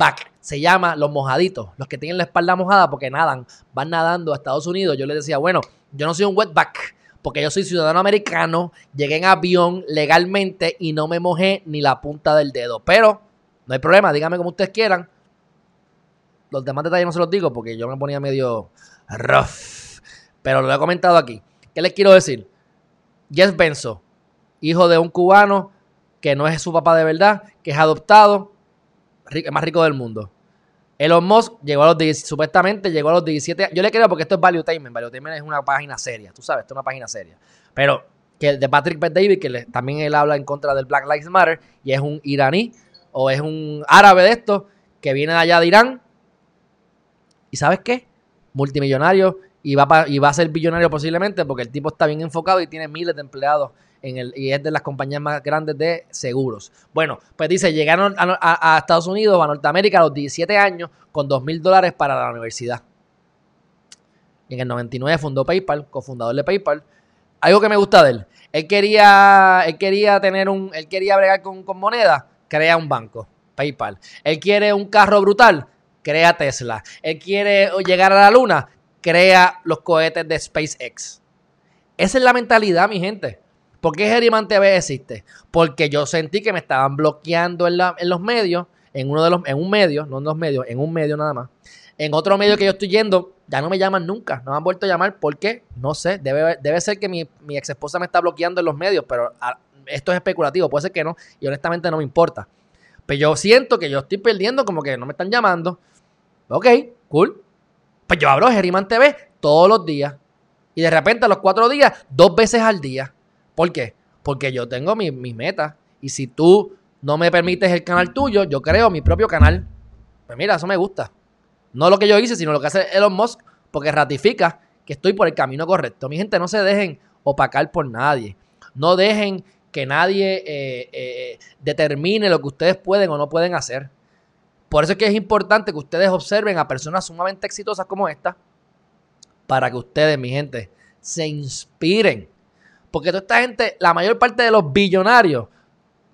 Speaker 1: wetback se llama los mojaditos, los que tienen la espalda mojada porque nadan, van nadando a Estados Unidos. Yo les decía, bueno, yo no soy un wetback porque yo soy ciudadano americano, llegué en avión legalmente y no me mojé ni la punta del dedo. Pero no hay problema, díganme como ustedes quieran. Los demás detalles no se los digo porque yo me ponía medio rough. Pero lo he comentado aquí. ¿Qué les quiero decir? Jess Benzo, hijo de un cubano que no es su papá de verdad, que es adoptado, el más rico del mundo. Elon Musk llegó a los supuestamente llegó a los 17 Yo le creo porque esto es Value Tainment. Value es una página seria, tú sabes, esto es una página seria. Pero que de Patrick Bet David, que también él habla en contra del Black Lives Matter, y es un iraní o es un árabe de esto que viene de allá de Irán. ¿Y sabes qué? Multimillonario y va, y va a ser billonario posiblemente porque el tipo está bien enfocado y tiene miles de empleados en el, y es de las compañías más grandes de seguros. Bueno, pues dice, llegaron a, Estados Unidos, a Norteamérica a los 17 años con 2 mil dólares para la universidad. Y en el 99 fundó PayPal, cofundador de PayPal. Algo que me gusta de él. Él quería, él quería tener un, él quería bregar con, con moneda, crea un banco, PayPal. Él quiere un carro brutal, crea Tesla. Él quiere llegar a la luna, crea los cohetes de SpaceX. Esa es la mentalidad, mi gente. ¿Por qué Geriman TV existe? Porque yo sentí que me estaban bloqueando en, los medios, en uno de los, en un medio, no en dos medios, en un medio nada más. En otro medio que yo estoy yendo, ya no me llaman nunca, no me han vuelto a llamar. ¿Por qué? No sé, debe, debe ser que mi, ex esposa me está bloqueando en los medios, pero ah, esto es especulativo, puede ser que no, y honestamente no me importa. Pero yo siento que yo estoy perdiendo, como que no me están llamando. Ok, cool. Pues yo abro Geriman TV todos los días. Y de repente a los cuatro días, dos veces al día. ¿Por qué? Porque yo tengo mis mi metas. Y si tú no me permites el canal tuyo, yo creo mi propio canal. Pues mira, eso me gusta. No lo que yo hice, sino lo que hace Elon Musk, porque ratifica que estoy por el camino correcto. Mi gente, no se dejen opacar por nadie. No dejen que nadie eh, eh, determine lo que ustedes pueden o no pueden hacer. Por eso es que es importante que ustedes observen a personas sumamente exitosas como esta, para que ustedes, mi gente, se inspiren. Porque toda esta gente, la mayor parte de los billonarios,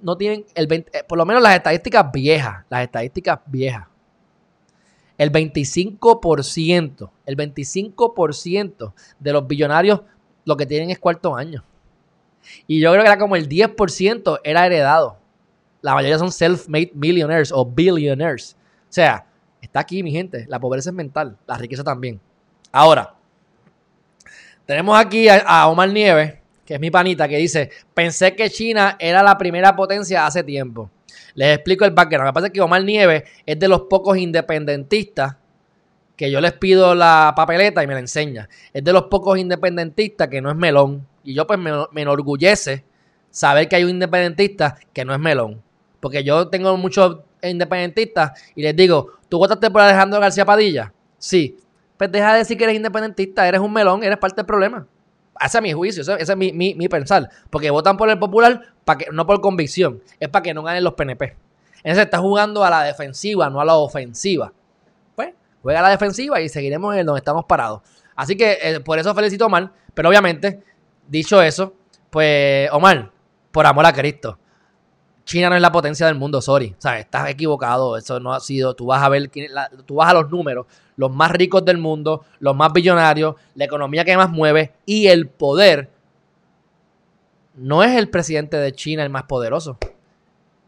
Speaker 1: no tienen el eh, por lo menos las estadísticas viejas, las estadísticas viejas. El 25%, el 25% de los billonarios lo que tienen es cuarto año. Y yo creo que era como el 10% era heredado. La mayoría son self-made millionaires o billionaires. O sea, está aquí, mi gente. La pobreza es mental, la riqueza también. Ahora, tenemos aquí a, Omar Nieves, que es mi panita, que dice: Pensé que China era la primera potencia hace tiempo. Les explico el background. Que pasa que Omar Nieves es de los pocos independentistas que yo les pido la papeleta y me la enseña. Es de los pocos independentistas que no es melón. Y yo pues me, me enorgullece saber que hay un independentista que no es melón. Porque yo tengo muchos independentistas y les digo, ¿tú votaste por Alejandro García Padilla? Sí. Pues deja de decir que eres independentista, eres un melón, eres parte del problema. Ese es mi juicio, ese, es mi, mi, pensar. Porque votan por el popular, para que, no por convicción, es para que no ganen los PNP. Entonces está jugando a la defensiva, no a la ofensiva. Pues juega a la defensiva y seguiremos en donde estamos parados. Así que eh, por eso felicito a Omar. Pero obviamente, dicho eso, pues Omar, por amor a Cristo, China no es la potencia del mundo, sorry. O sea, estás equivocado. Eso no ha sido. Tú vas a ver, tú vas a los números, los más ricos del mundo, los más billonarios, la economía que más mueve y el poder. No es el presidente de China el más poderoso.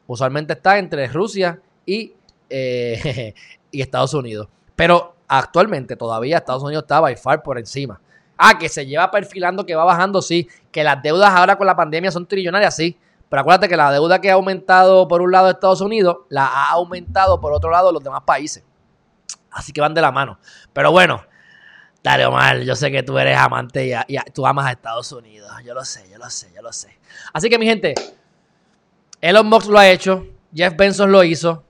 Speaker 1: Usualmente está entre Rusia y, eh, y Estados Unidos. Pero actualmente todavía Estados Unidos está by far por encima. Ah, que se lleva perfilando, que va bajando, sí. Que las deudas ahora con la pandemia son trillonarias, sí pero acuérdate que la deuda que ha aumentado por un lado Estados Unidos, la ha aumentado por otro lado los demás países. Así que van de la mano. Pero bueno, dale Omar, yo sé que tú eres amante y, tú amas a Estados Unidos. Yo lo sé, yo lo sé, yo lo sé. Así que mi gente, Elon Musk lo ha hecho, Jeff Benson lo hizo.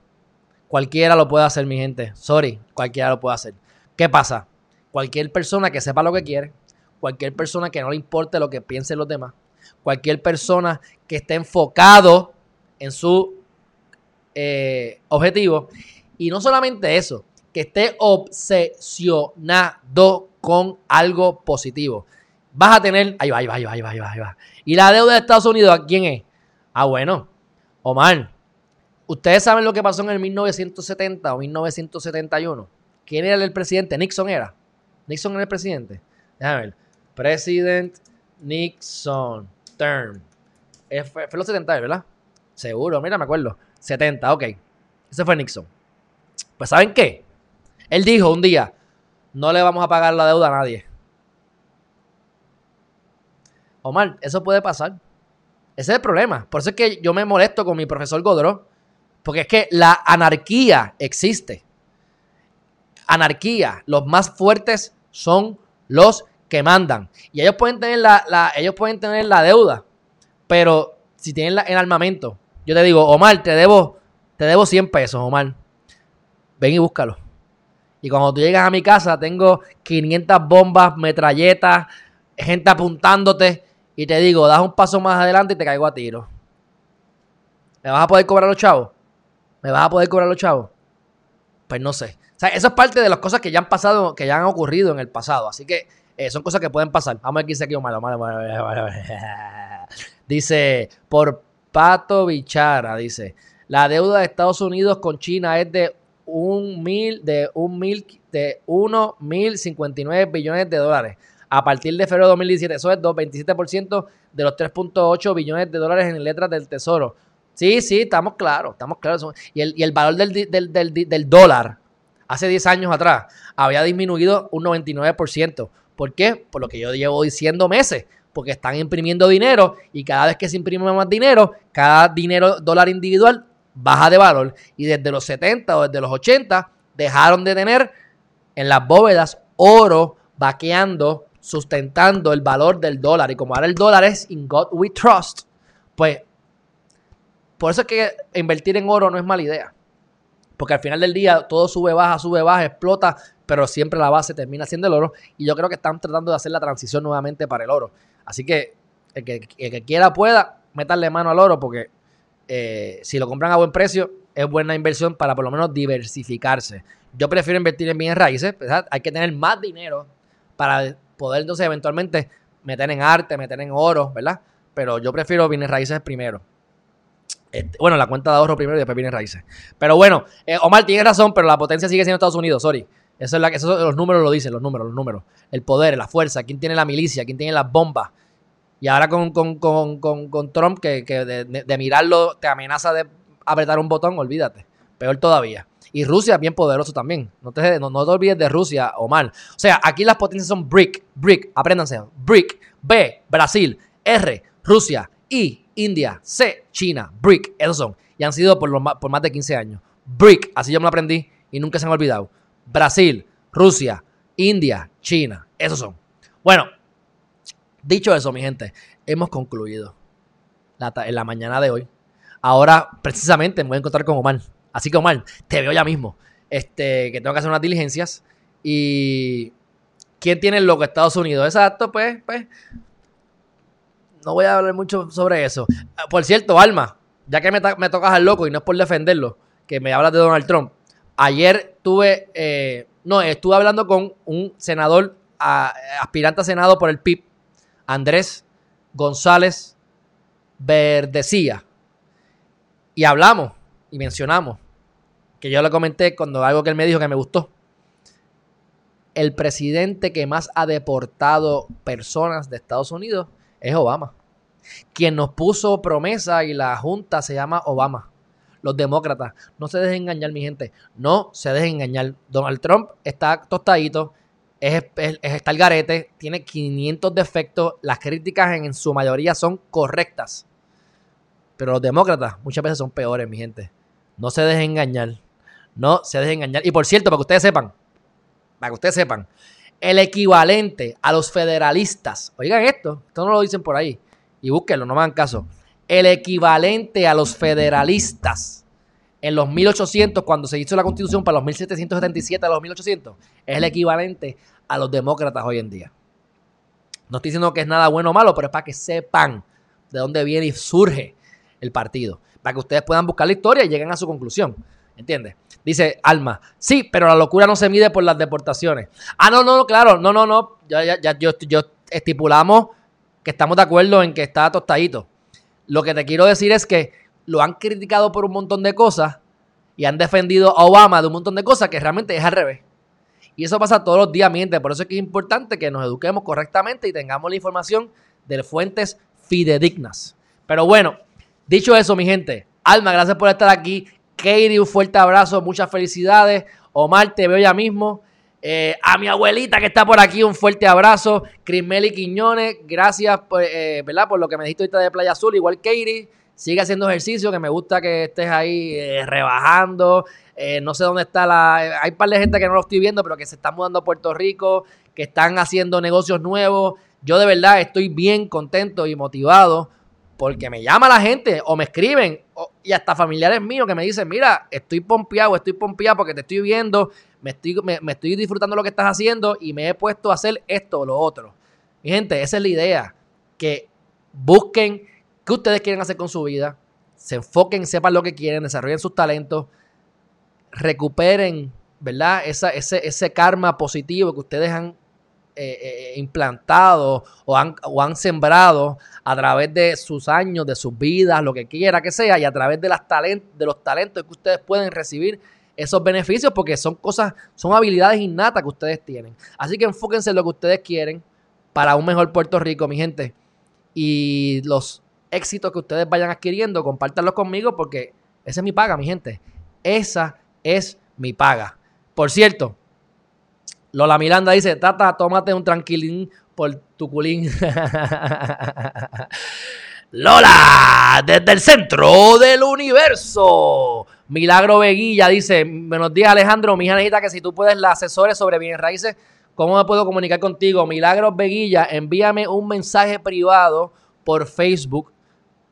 Speaker 1: Cualquiera lo puede hacer, mi gente. Sorry, cualquiera lo puede hacer. ¿Qué pasa? Cualquier persona que sepa lo que quiere, cualquier persona que no le importe lo que piensen los demás, cualquier persona que esté enfocado en su eh, objetivo. Y no solamente eso, que esté obsesionado con algo positivo. Vas a tener, ahí va, ahí va, ahí va, ahí va, ahí va, ¿Y la deuda de Estados Unidos a quién es? Ah, bueno, Omar, ustedes saben lo que pasó en el 1970 o 1971. ¿Quién era el presidente? Nixon era. Nixon era el presidente. Déjame ver. President Nixon term. Fue, los 70, ¿verdad? Seguro, mira, me acuerdo. 70, ok. Ese fue Nixon. Pues ¿saben qué? Él dijo un día, no le vamos a pagar la deuda a nadie. Omar, eso puede pasar. Ese es el problema. Por eso es que yo me molesto con mi profesor Godró. Porque es que la anarquía existe. Anarquía. Los más fuertes son los que mandan. Y ellos pueden tener la, ellos pueden tener la deuda, pero si tienen el armamento, yo te digo, Omar, te debo, te debo 100 pesos, Omar. Ven y búscalo. Y cuando tú llegas a mi casa, tengo 500 bombas, metralletas, gente apuntándote. Y te digo, das un paso más adelante y te caigo a tiro. ¿Me vas a poder cobrar los chavos? ¿Me vas a poder cobrar los chavos? Pues no sé. O sea, eso es parte de las cosas que ya han pasado, que ya han ocurrido en el pasado. Así que eh, son cosas que pueden pasar. Vamos a ver quién se quedó malo, malo, malo, Dice, por Pato Bichara, dice, la deuda de Estados Unidos con China es de un mil, de un mil, de 1.059 billones de dólares. A partir de febrero de 2017, eso es 27% de los 3.8 billones de dólares en letras del tesoro. Sí, sí, estamos claros, estamos claros. Y el, y el valor del, del, del, del, dólar hace 10 años atrás había disminuido un 99%. ¿Por qué? Por lo que yo llevo diciendo meses. Porque están imprimiendo dinero y cada vez que se imprime más dinero, cada dinero dólar individual baja de valor. Y desde los 70 o desde los 80 dejaron de tener en las bóvedas oro vaqueando, sustentando el valor del dólar. Y como ahora el dólar es in God we trust, pues por eso es que invertir en oro no es mala idea. Porque al final del día todo sube, baja, sube, baja, explota, pero siempre la base termina siendo el oro. Y yo creo que están tratando de hacer la transición nuevamente para el oro. Así que el que, quiera pueda, meterle mano al oro porque eh, si lo compran a buen precio, es buena inversión para por lo menos diversificarse. Yo prefiero invertir en bienes raíces, ¿verdad? hay que tener más dinero para poder entonces eventualmente meter en arte, meter en oro, ¿verdad? Pero yo prefiero bienes raíces primero. Este, bueno, la cuenta de ahorro primero y después bienes raíces. Pero bueno, eh, Omar tiene razón, pero la potencia sigue siendo Estados Unidos, sorry. Eso es la, eso, los números lo dicen, los números, los números. El poder, la fuerza, quién tiene la milicia, quién tiene las bombas. Y ahora con, Trump, que, de, mirarlo te amenaza de apretar un botón, olvídate. Peor todavía. Y Rusia es bien poderoso también. No te, no, te olvides de Rusia o mal. O sea, aquí las potencias son BRIC, BRIC, apréndanse. BRIC, B, Brasil, R, Rusia, I, India, C, China, BRIC, esos son. Y han sido por, por más de 15 años. BRIC, así yo me lo aprendí y nunca se me ha olvidado. Brasil, Rusia, India, China. Esos son. Bueno, dicho eso, mi gente, hemos concluido en la mañana de hoy. Ahora, precisamente, me voy a encontrar con Omar. Así que, Omar, te veo ya mismo. Este, que tengo que hacer unas diligencias. Y. ¿Quién tiene el loco? Estados Unidos. Exacto, pues, pues. No voy a hablar mucho sobre eso. Por cierto, Alma, ya que me, me tocas al loco y no es por defenderlo, que me hablas de Donald Trump. Ayer tuve, eh, no, estuve hablando con un senador, aspirante a senado por el PIB, Andrés González Verdecía. Y hablamos y mencionamos, que yo le comenté cuando algo que él me dijo que me gustó. El presidente que más ha deportado personas de Estados Unidos es Obama. Quien nos puso promesa y la junta se llama Obama los demócratas. No se dejen engañar, mi gente. No se dejen engañar. Donald Trump está tostadito, es, está el garete, tiene 500 defectos. Las críticas en, su mayoría son correctas. Pero los demócratas muchas veces son peores, mi gente. No se dejen engañar. No se dejen engañar. Y por cierto, para que ustedes sepan, para que ustedes sepan, el equivalente a los federalistas, oigan esto, esto no lo dicen por ahí, y búsquenlo, no me hagan caso el equivalente a los federalistas en los 1800, cuando se hizo la constitución para los 1777 a los 1800, es el equivalente a los demócratas hoy en día. No estoy diciendo que es nada bueno o malo, pero es para que sepan de dónde viene y surge el partido. Para que ustedes puedan buscar la historia y lleguen a su conclusión. ¿Entiendes? Dice Alma, sí, pero la locura no se mide por las deportaciones. Ah, no, no, claro, no, no, no. Ya, ya, ya yo, yo estipulamos que estamos de acuerdo en que está tostadito. Lo que te quiero decir es que lo han criticado por un montón de cosas y han defendido a Obama de un montón de cosas que realmente es al revés. Y eso pasa todos los días, miente. Por eso es que es importante que nos eduquemos correctamente y tengamos la información de fuentes fidedignas. Pero bueno, dicho eso, mi gente, Alma, gracias por estar aquí. Katie, un fuerte abrazo, muchas felicidades. Omar, te veo ya mismo. Eh, a mi abuelita que está por aquí, un fuerte abrazo. Crismeli Quiñones, gracias por, eh, ¿verdad? por lo que me dijiste ahorita de Playa Azul. Igual Katie, sigue haciendo ejercicio, que me gusta que estés ahí eh, rebajando. no sé dónde está la... Hay un par de gente que no lo estoy viendo, pero que se están mudando a Puerto Rico, que están haciendo negocios nuevos. Yo de verdad estoy bien contento y motivado porque me llama la gente o me escriben y hasta familiares míos que me dicen, mira, estoy pompeado, estoy pompeado porque te estoy viendo, me estoy, me, estoy disfrutando lo que estás haciendo y me he puesto a hacer esto o lo otro. Mi gente, esa es la idea. Que busquen qué ustedes quieren hacer con su vida, se enfoquen, sepan lo que quieren, desarrollen sus talentos, recuperen, ¿verdad? Esa, ese, ese karma positivo que ustedes han eh, eh, implantado o han, o han, sembrado a través de sus años, de sus vidas, lo que quiera que sea, y a través de, las de los talentos que ustedes pueden recibir esos beneficios, porque son cosas, son habilidades innatas que ustedes tienen. Así que enfóquense en lo que ustedes quieren para un mejor Puerto Rico, mi gente. Y los éxitos que ustedes vayan adquiriendo, compártanlos conmigo porque esa es mi paga, mi gente. Esa es mi paga. Por cierto, Lola Miranda dice, Tata, tómate un tranquilín por tu culín. Lola, desde el centro del universo. Milagro Veguilla dice, buenos días Alejandro, mi hija necesita que si tú puedes la asesores sobre bienes raíces, ¿cómo me puedo comunicar contigo? Milagro Veguilla, envíame un mensaje privado por Facebook,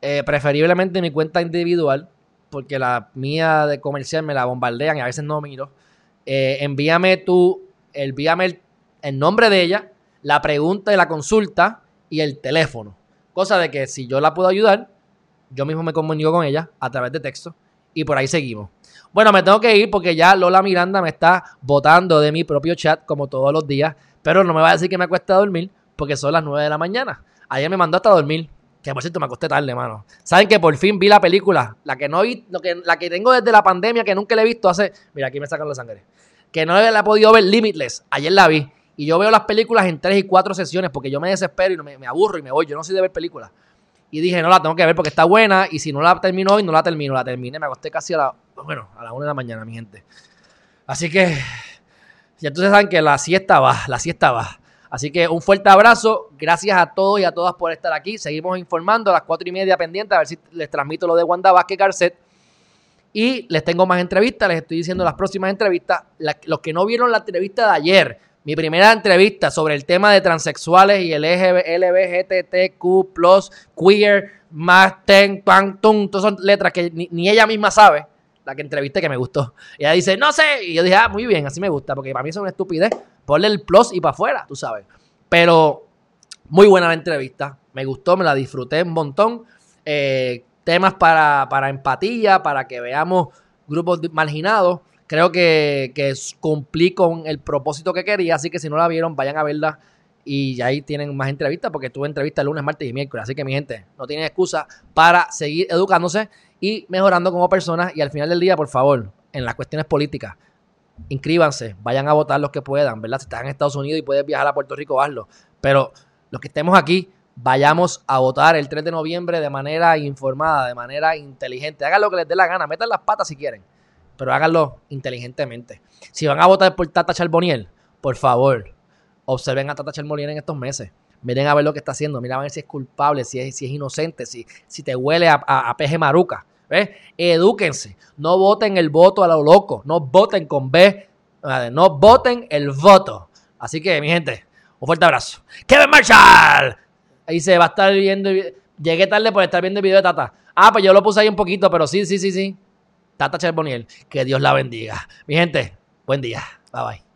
Speaker 1: eh, preferiblemente mi cuenta individual, porque la mía de comercial me la bombardean y a veces no miro. Eh, envíame tu envíame el, nombre de ella, la pregunta y la consulta y el teléfono. Cosa de que si yo la puedo ayudar, yo mismo me comunico con ella a través de texto y por ahí seguimos. Bueno, me tengo que ir porque ya Lola Miranda me está votando de mi propio chat como todos los días, pero no me va a decir que me cuesta dormir porque son las 9 de la mañana. Ayer me mandó hasta dormir, que por cierto me acosté tarde, mano. Saben que por fin vi la película, la que no vi, que, la que tengo desde la pandemia que nunca la he visto hace, mira, aquí me sacan la sangre que no la he podido ver Limitless. Ayer la vi. Y yo veo las películas en tres y cuatro sesiones porque yo me desespero y me, aburro y me voy. Yo no soy de ver películas. Y dije, no la tengo que ver porque está buena. Y si no la termino hoy, no la termino. La terminé, me acosté casi a la, bueno, a la una de la mañana, mi gente. Así que, ya entonces saben que la siesta va, la siesta va. Así que un fuerte abrazo. Gracias a todos y a todas por estar aquí. Seguimos informando a las cuatro y media pendientes a ver si les transmito lo de Wanda Vázquez Garcet. Y les tengo más entrevistas, les estoy diciendo las próximas entrevistas. los que no vieron la entrevista de ayer, mi primera entrevista sobre el tema de transexuales y el LGBTQ, queer, más, ten, pan, todas son letras que ni, ella misma sabe. La que entrevisté que me gustó. Ella dice, no sé. Y yo dije, ah, muy bien, así me gusta, porque para mí es una estupidez. Ponle el plus y para afuera, tú sabes. Pero muy buena la entrevista. Me gustó, me la disfruté un montón. Eh, temas para, para empatía, para que veamos grupos marginados. Creo que, cumplí con el propósito que quería, así que si no la vieron, vayan a verla y ahí tienen más entrevistas porque tuve entrevistas lunes, martes y miércoles. Así que mi gente, no tienen excusa para seguir educándose y mejorando como personas. Y al final del día, por favor, en las cuestiones políticas, inscríbanse, vayan a votar los que puedan, ¿verdad? Si estás en Estados Unidos y puedes viajar a Puerto Rico, hazlo. Pero los que estemos aquí, vayamos a votar el 3 de noviembre de manera informada, de manera inteligente. Hagan lo que les dé la gana, metan las patas si quieren, pero háganlo inteligentemente. Si van a votar por Tata Charboniel, por favor, observen a Tata Charboniel en estos meses. Miren a ver lo que está haciendo, miren a ver si es culpable, si es, si es inocente, si, si te huele a, a, peje maruca. ¿ves? Edúquense, no voten el voto a lo loco, no voten con B, no voten el voto. Así que, mi gente, un fuerte abrazo. Kevin Marshall. Ahí se va a estar viendo. Llegué tarde por estar viendo el video de Tata. Ah, pues yo lo puse ahí un poquito, pero sí, sí, sí, sí. Tata Cherboniel. Que Dios la bendiga. Mi gente, buen día. Bye bye.